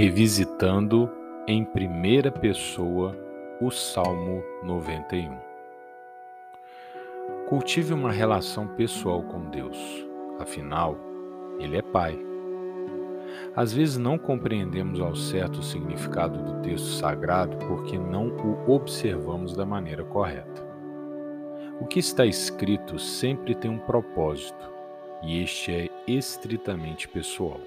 revisitando em primeira pessoa o Salmo 91. Cultive uma relação pessoal com Deus, afinal, Ele é Pai. Às vezes não compreendemos ao certo o significado do texto sagrado porque não o observamos da maneira correta. O que está escrito sempre tem um propósito, e este é estritamente pessoal.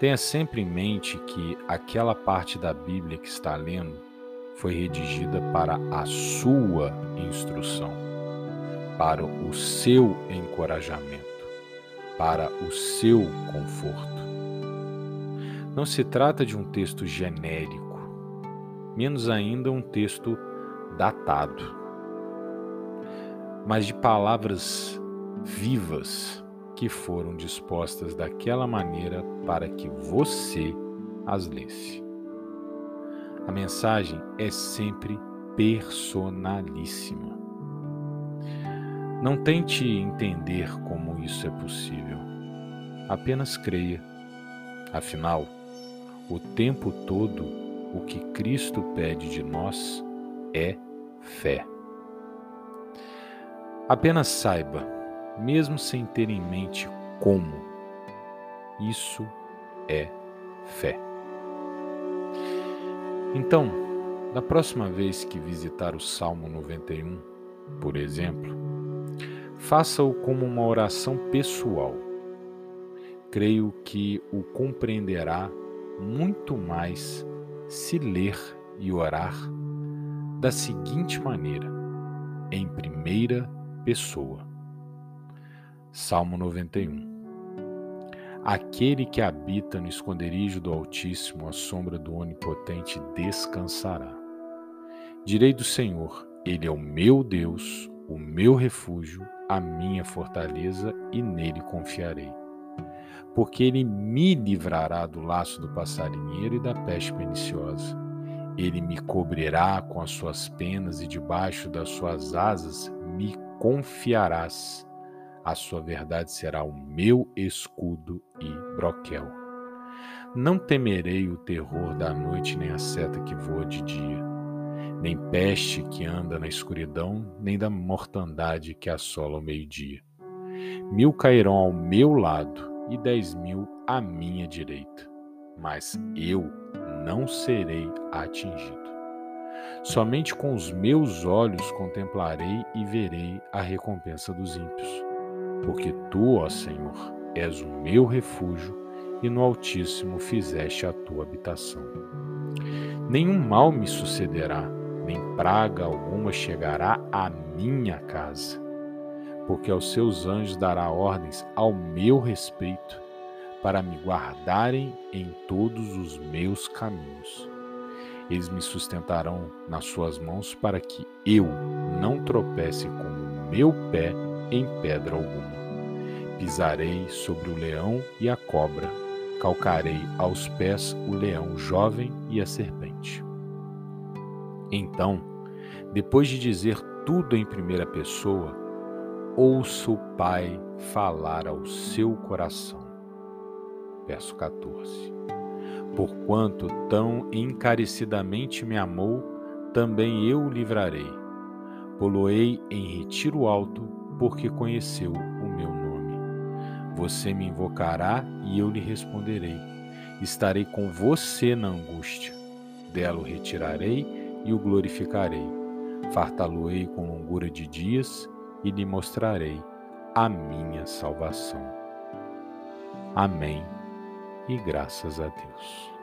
Tenha sempre em mente que aquela parte da Bíblia que está lendo foi redigida para a sua instrução, para o seu encorajamento, para o seu conforto. Não se trata de um texto genérico, menos ainda um texto datado, mas de palavras vivas que foram dispostas daquela maneira para que você as lesse. A mensagem é sempre personalíssima. Não tente entender como isso é possível. Apenas creia. Afinal, o tempo todo, o que Cristo pede de nós é fé. Apenas saiba mesmo sem ter em mente como. Isso é fé. Então, da próxima vez que visitar o Salmo 91, por exemplo, faça-o como uma oração pessoal. Creio que o compreenderá muito mais se ler e orar da seguinte maneira, em primeira pessoa. Salmo 91 Aquele que habita no esconderijo do Altíssimo, à sombra do Onipotente, descansará. Direi do Senhor: Ele é o meu Deus, o meu refúgio, a minha fortaleza, e nele confiarei. Porque ele me livrará do laço do passarinheiro e da peste perniciosa. Ele me cobrirá com as suas penas e debaixo das suas asas me confiarás a sua verdade será o meu escudo e broquel. Não temerei o terror da noite, nem a seta que voa de dia, nem peste que anda na escuridão, nem da mortandade que assola ao meio-dia. Mil cairão ao meu lado e dez mil à minha direita, mas eu não serei atingido. Somente com os meus olhos contemplarei e verei a recompensa dos ímpios porque tu, ó Senhor, és o meu refúgio e no Altíssimo fizeste a tua habitação. Nenhum mal me sucederá, nem praga alguma chegará à minha casa, porque aos seus anjos dará ordens ao meu respeito, para me guardarem em todos os meus caminhos. Eles me sustentarão nas suas mãos para que eu não tropece com o meu pé em pedra alguma. Pisarei sobre o leão e a cobra, calcarei aos pés o leão jovem e a serpente. Então, depois de dizer tudo em primeira pessoa, ouça o Pai falar ao seu coração. Verso 14. Porquanto tão encarecidamente me amou, também eu o livrarei. Poloei em retiro alto, porque conheceu o meu nome. Você me invocará e eu lhe responderei. Estarei com você na angústia. Dela o retirarei e o glorificarei. Fartá-lo-ei com longura de dias e lhe mostrarei a minha salvação. Amém e graças a Deus.